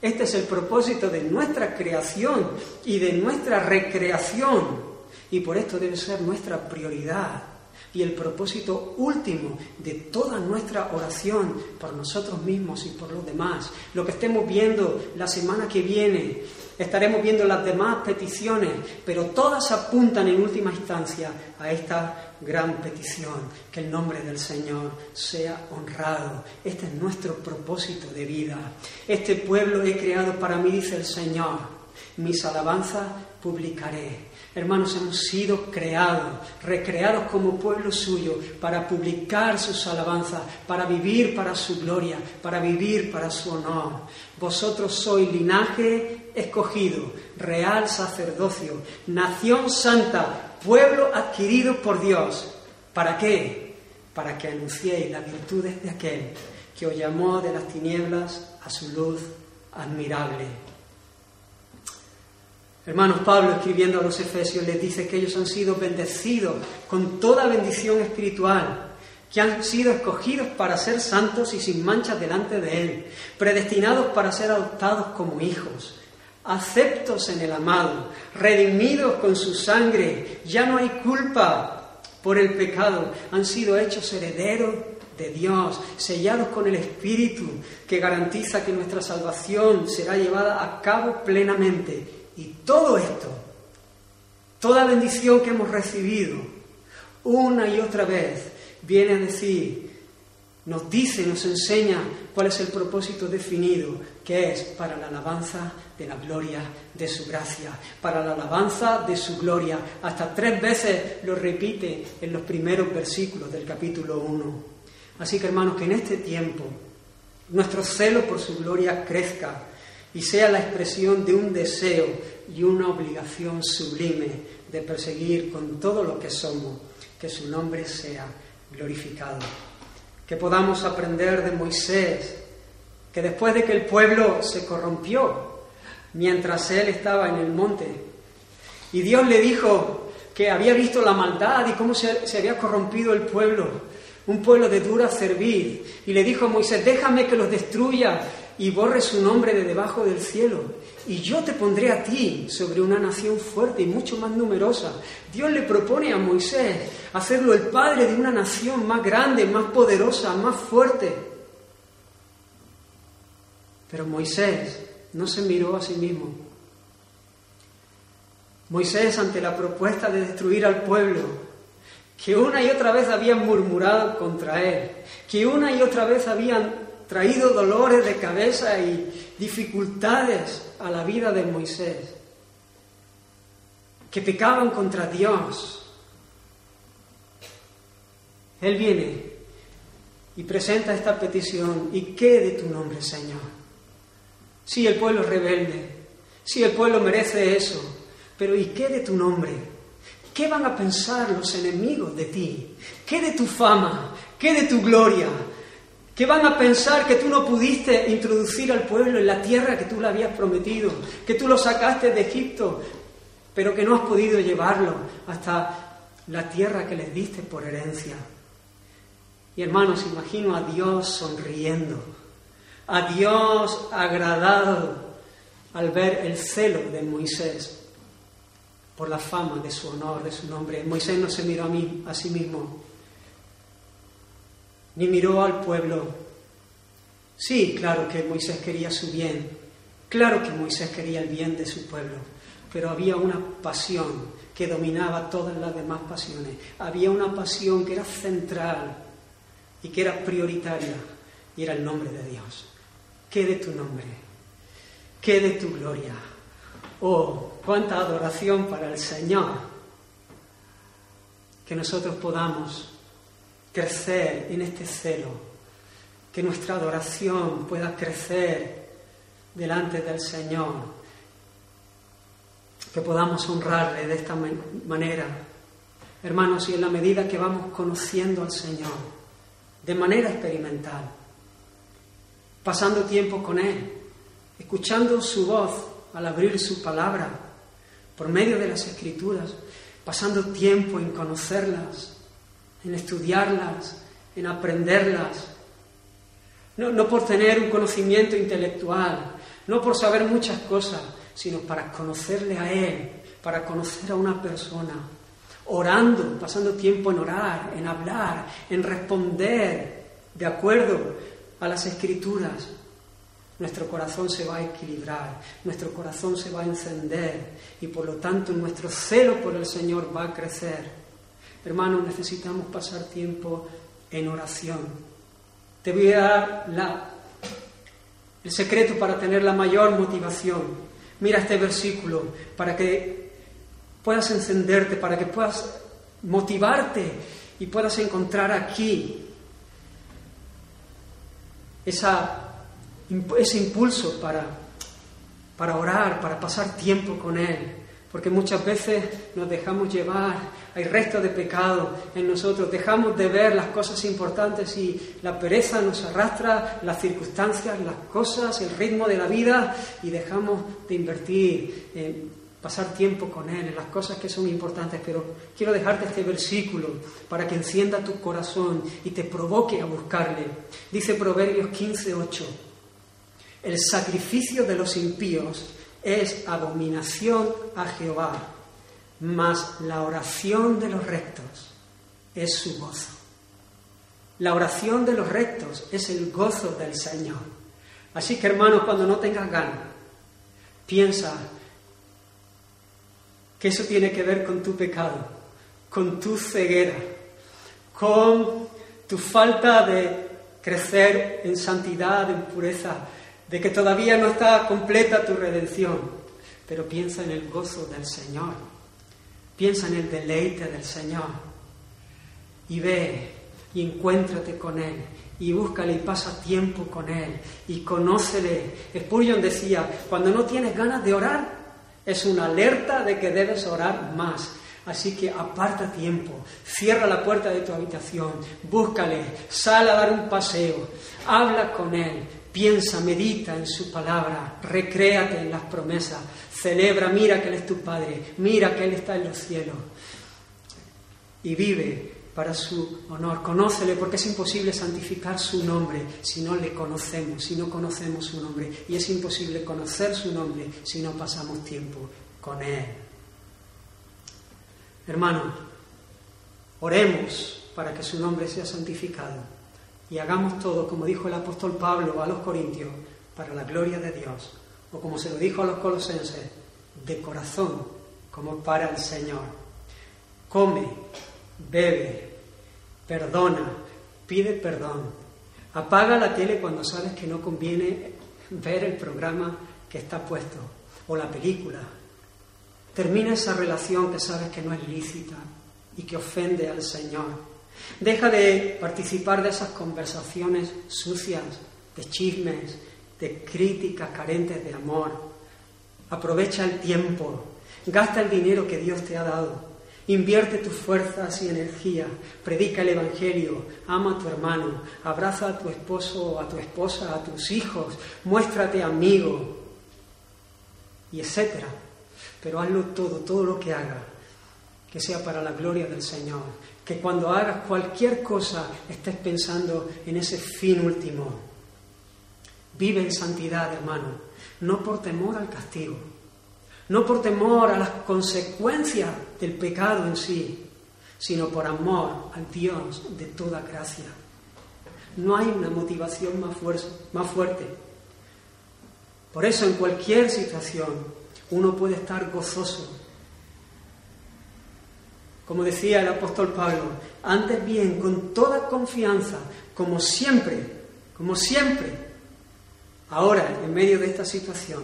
Este es el propósito de nuestra creación y de nuestra recreación. Y por esto debe ser nuestra prioridad y el propósito último de toda nuestra oración por nosotros mismos y por los demás. Lo que estemos viendo la semana que viene, estaremos viendo las demás peticiones, pero todas apuntan en última instancia a esta gran petición, que el nombre del Señor sea honrado. Este es nuestro propósito de vida. Este pueblo he creado para mí, dice el Señor. Mis alabanzas publicaré. Hermanos, hemos sido creados, recreados como pueblo suyo para publicar sus alabanzas, para vivir para su gloria, para vivir para su honor. Vosotros sois linaje escogido, real sacerdocio, nación santa, pueblo adquirido por Dios. ¿Para qué? Para que anunciéis las virtudes de aquel que os llamó de las tinieblas a su luz admirable. Hermanos, Pablo escribiendo a los Efesios les dice que ellos han sido bendecidos con toda bendición espiritual, que han sido escogidos para ser santos y sin manchas delante de Él, predestinados para ser adoptados como hijos, aceptos en el amado, redimidos con su sangre, ya no hay culpa por el pecado, han sido hechos herederos de Dios, sellados con el Espíritu que garantiza que nuestra salvación será llevada a cabo plenamente. Y todo esto, toda bendición que hemos recibido, una y otra vez, viene a decir, nos dice, nos enseña cuál es el propósito definido, que es para la alabanza de la gloria de su gracia, para la alabanza de su gloria. Hasta tres veces lo repite en los primeros versículos del capítulo 1. Así que hermanos, que en este tiempo nuestro celo por su gloria crezca y sea la expresión de un deseo y una obligación sublime de perseguir con todo lo que somos que su nombre sea glorificado. Que podamos aprender de Moisés, que después de que el pueblo se corrompió, mientras él estaba en el monte, y Dios le dijo que había visto la maldad y cómo se, se había corrompido el pueblo, un pueblo de dura servir, y le dijo a Moisés, déjame que los destruya y borre su nombre de debajo del cielo. Y yo te pondré a ti sobre una nación fuerte y mucho más numerosa. Dios le propone a Moisés hacerlo el padre de una nación más grande, más poderosa, más fuerte. Pero Moisés no se miró a sí mismo. Moisés, ante la propuesta de destruir al pueblo, que una y otra vez habían murmurado contra él, que una y otra vez habían traído dolores de cabeza y dificultades a la vida de Moisés, que pecaban contra Dios. Él viene y presenta esta petición, ¿y qué de tu nombre, Señor? Sí, el pueblo es rebelde, sí, el pueblo merece eso, pero ¿y qué de tu nombre? ¿Qué van a pensar los enemigos de ti? ¿Qué de tu fama? ¿Qué de tu gloria? ¿Qué van a pensar que tú no pudiste introducir al pueblo en la tierra que tú le habías prometido? Que tú lo sacaste de Egipto, pero que no has podido llevarlo hasta la tierra que les diste por herencia. Y hermanos, imagino a Dios sonriendo, a Dios agradado al ver el celo de Moisés por la fama de su honor, de su nombre. Moisés no se miró a, mí, a sí mismo, ni miró al pueblo. Sí, claro que Moisés quería su bien, claro que Moisés quería el bien de su pueblo, pero había una pasión que dominaba todas las demás pasiones. Había una pasión que era central y que era prioritaria y era el nombre de Dios. ¿Qué de tu nombre? ¿Qué de tu gloria? Oh, cuánta adoración para el Señor. Que nosotros podamos crecer en este celo, que nuestra adoración pueda crecer delante del Señor, que podamos honrarle de esta manera. Hermanos, y en la medida que vamos conociendo al Señor, de manera experimental, pasando tiempo con Él, escuchando su voz, al abrir su palabra, por medio de las escrituras, pasando tiempo en conocerlas, en estudiarlas, en aprenderlas. No, no por tener un conocimiento intelectual, no por saber muchas cosas, sino para conocerle a Él, para conocer a una persona, orando, pasando tiempo en orar, en hablar, en responder de acuerdo a las escrituras, nuestro corazón se va a equilibrar, nuestro corazón se va a encender y por lo tanto nuestro celo por el Señor va a crecer. Hermanos, necesitamos pasar tiempo en oración. Te voy a dar la, el secreto para tener la mayor motivación. Mira este versículo para que puedas encenderte, para que puedas motivarte y puedas encontrar aquí esa ese impulso para, para orar, para pasar tiempo con Él. Porque muchas veces nos dejamos llevar, hay resto de pecado en nosotros, dejamos de ver las cosas importantes y la pereza nos arrastra, las circunstancias, las cosas, el ritmo de la vida y dejamos de invertir en pasar tiempo con Él, en las cosas que son importantes. Pero quiero dejarte este versículo para que encienda tu corazón y te provoque a buscarle. Dice Proverbios 15, 8. El sacrificio de los impíos es abominación a Jehová, mas la oración de los rectos es su gozo. La oración de los rectos es el gozo del Señor. Así que hermanos, cuando no tengas ganas, piensa que eso tiene que ver con tu pecado, con tu ceguera, con tu falta de crecer en santidad, en pureza, de que todavía no está completa tu redención, pero piensa en el gozo del Señor, piensa en el deleite del Señor y ve y encuéntrate con Él y búscale y pasa tiempo con Él y conócele. Spurgeon decía, cuando no tienes ganas de orar, es una alerta de que debes orar más. Así que aparta tiempo, cierra la puerta de tu habitación, búscale, sal a dar un paseo, habla con Él, Piensa, medita en su palabra, recréate en las promesas, celebra, mira que Él es tu Padre, mira que Él está en los cielos y vive para su honor. Conócele porque es imposible santificar su nombre si no le conocemos, si no conocemos su nombre. Y es imposible conocer su nombre si no pasamos tiempo con Él. Hermano, oremos para que su nombre sea santificado y hagamos todo, como dijo el apóstol Pablo a los Corintios, para la gloria de Dios, o como se lo dijo a los colosenses, de corazón, como para el Señor. Come, bebe, perdona, pide perdón, Apaga la tele cuando sabes que no conviene ver el programa que está puesto o la película. Termina esa relación que sabes que no es lícita y que ofende al Señor. Deja de participar de esas conversaciones sucias, de chismes, de críticas carentes de amor. Aprovecha el tiempo, gasta el dinero que Dios te ha dado. Invierte tus fuerzas y energía, predica el Evangelio, ama a tu hermano, abraza a tu esposo, a tu esposa, a tus hijos, muéstrate amigo, y etcétera. Pero hazlo todo, todo lo que haga, que sea para la gloria del Señor, que cuando hagas cualquier cosa estés pensando en ese fin último. Vive en santidad, hermano, no por temor al castigo, no por temor a las consecuencias del pecado en sí, sino por amor al Dios de toda gracia. No hay una motivación más, más fuerte. Por eso en cualquier situación uno puede estar gozoso como decía el apóstol Pablo, antes bien, con toda confianza, como siempre, como siempre, ahora, en medio de esta situación,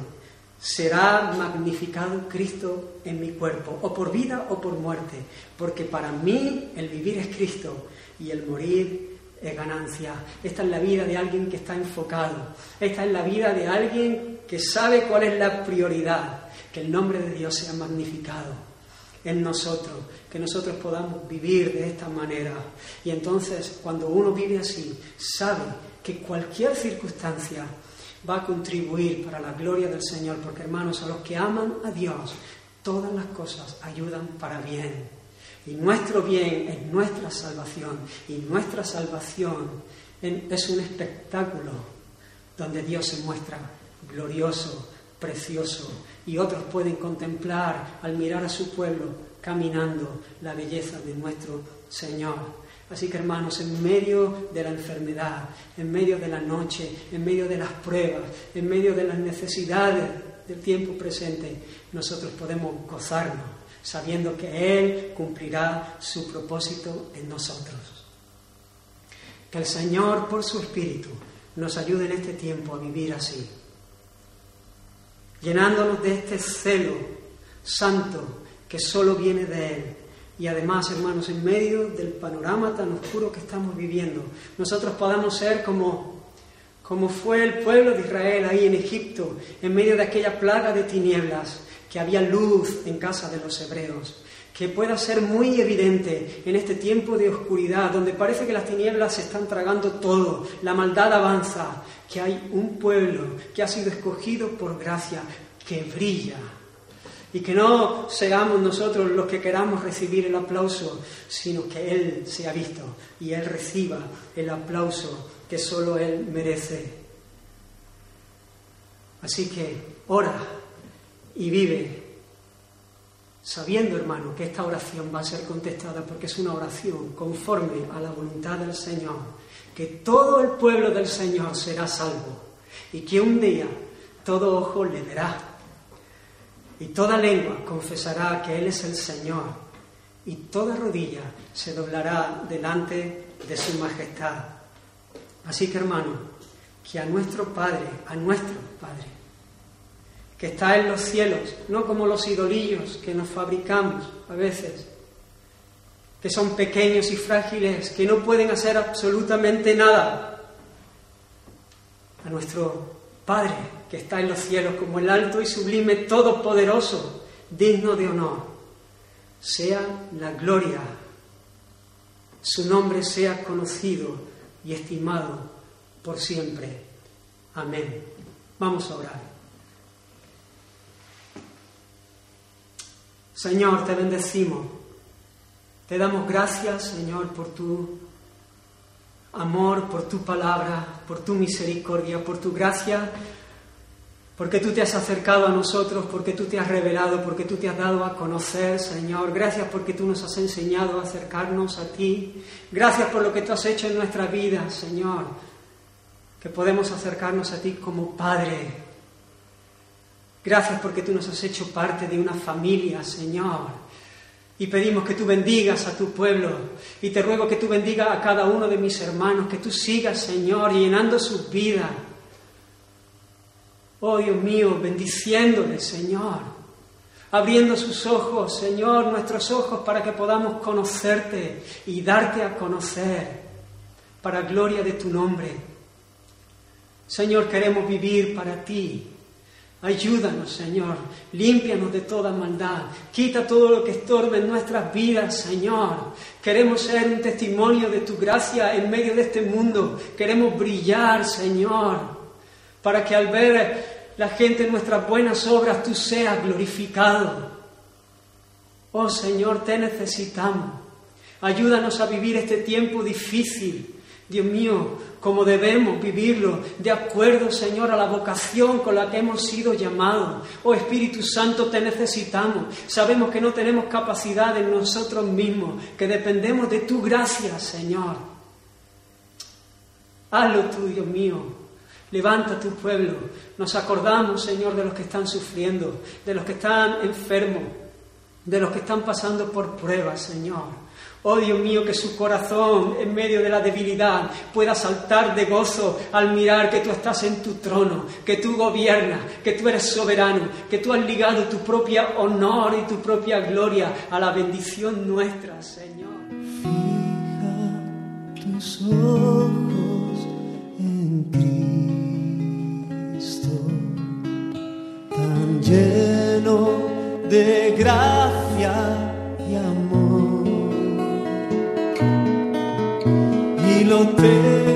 será magnificado Cristo en mi cuerpo, o por vida o por muerte, porque para mí el vivir es Cristo y el morir es ganancia. Esta es la vida de alguien que está enfocado, esta es la vida de alguien que sabe cuál es la prioridad, que el nombre de Dios sea magnificado en nosotros, que nosotros podamos vivir de esta manera. Y entonces, cuando uno vive así, sabe que cualquier circunstancia va a contribuir para la gloria del Señor, porque hermanos, a los que aman a Dios, todas las cosas ayudan para bien. Y nuestro bien es nuestra salvación, y nuestra salvación es un espectáculo donde Dios se muestra glorioso, precioso y otros pueden contemplar al mirar a su pueblo caminando la belleza de nuestro Señor. Así que hermanos, en medio de la enfermedad, en medio de la noche, en medio de las pruebas, en medio de las necesidades del tiempo presente, nosotros podemos gozarnos sabiendo que Él cumplirá su propósito en nosotros. Que el Señor, por su Espíritu, nos ayude en este tiempo a vivir así llenándonos de este celo santo que solo viene de Él. Y además, hermanos, en medio del panorama tan oscuro que estamos viviendo, nosotros podamos ser como, como fue el pueblo de Israel ahí en Egipto, en medio de aquella plaga de tinieblas, que había luz en casa de los hebreos que pueda ser muy evidente en este tiempo de oscuridad, donde parece que las tinieblas se están tragando todo, la maldad avanza, que hay un pueblo que ha sido escogido por gracia, que brilla. Y que no seamos nosotros los que queramos recibir el aplauso, sino que Él sea visto y Él reciba el aplauso que solo Él merece. Así que ora y vive sabiendo, hermano, que esta oración va a ser contestada porque es una oración conforme a la voluntad del Señor, que todo el pueblo del Señor será salvo y que un día todo ojo le verá y toda lengua confesará que Él es el Señor y toda rodilla se doblará delante de su majestad. Así que, hermano, que a nuestro Padre, a nuestro Padre, que está en los cielos, no como los idolillos que nos fabricamos a veces, que son pequeños y frágiles, que no pueden hacer absolutamente nada. A nuestro Padre, que está en los cielos como el alto y sublime, todopoderoso, digno de honor, sea la gloria, su nombre sea conocido y estimado por siempre. Amén. Vamos a orar. Señor, te bendecimos. Te damos gracias, Señor, por tu amor, por tu palabra, por tu misericordia, por tu gracia, porque tú te has acercado a nosotros, porque tú te has revelado, porque tú te has dado a conocer, Señor. Gracias porque tú nos has enseñado a acercarnos a ti. Gracias por lo que tú has hecho en nuestra vida, Señor, que podemos acercarnos a ti como Padre, Gracias porque tú nos has hecho parte de una familia, Señor. Y pedimos que tú bendigas a tu pueblo. Y te ruego que tú bendigas a cada uno de mis hermanos, que tú sigas, Señor, llenando sus vidas. Oh Dios mío, bendiciéndoles, Señor. Abriendo sus ojos, Señor, nuestros ojos para que podamos conocerte y darte a conocer para gloria de tu nombre. Señor, queremos vivir para ti, Ayúdanos, Señor. Límpianos de toda maldad. Quita todo lo que estorbe en nuestras vidas, Señor. Queremos ser un testimonio de tu gracia en medio de este mundo. Queremos brillar, Señor, para que al ver la gente en nuestras buenas obras tú seas glorificado. Oh Señor, te necesitamos. Ayúdanos a vivir este tiempo difícil. Dios mío, como debemos vivirlo, de acuerdo, Señor, a la vocación con la que hemos sido llamados. Oh Espíritu Santo, te necesitamos. Sabemos que no tenemos capacidad en nosotros mismos, que dependemos de tu gracia, Señor. Hazlo tú, Dios mío. Levanta tu pueblo. Nos acordamos, Señor, de los que están sufriendo, de los que están enfermos, de los que están pasando por pruebas, Señor. Oh Dios mío, que su corazón en medio de la debilidad pueda saltar de gozo al mirar que tú estás en tu trono, que tú gobiernas, que tú eres soberano, que tú has ligado tu propia honor y tu propia gloria a la bendición nuestra, Señor. Fija tus ojos en Cristo, tan lleno de gracia lo terrenal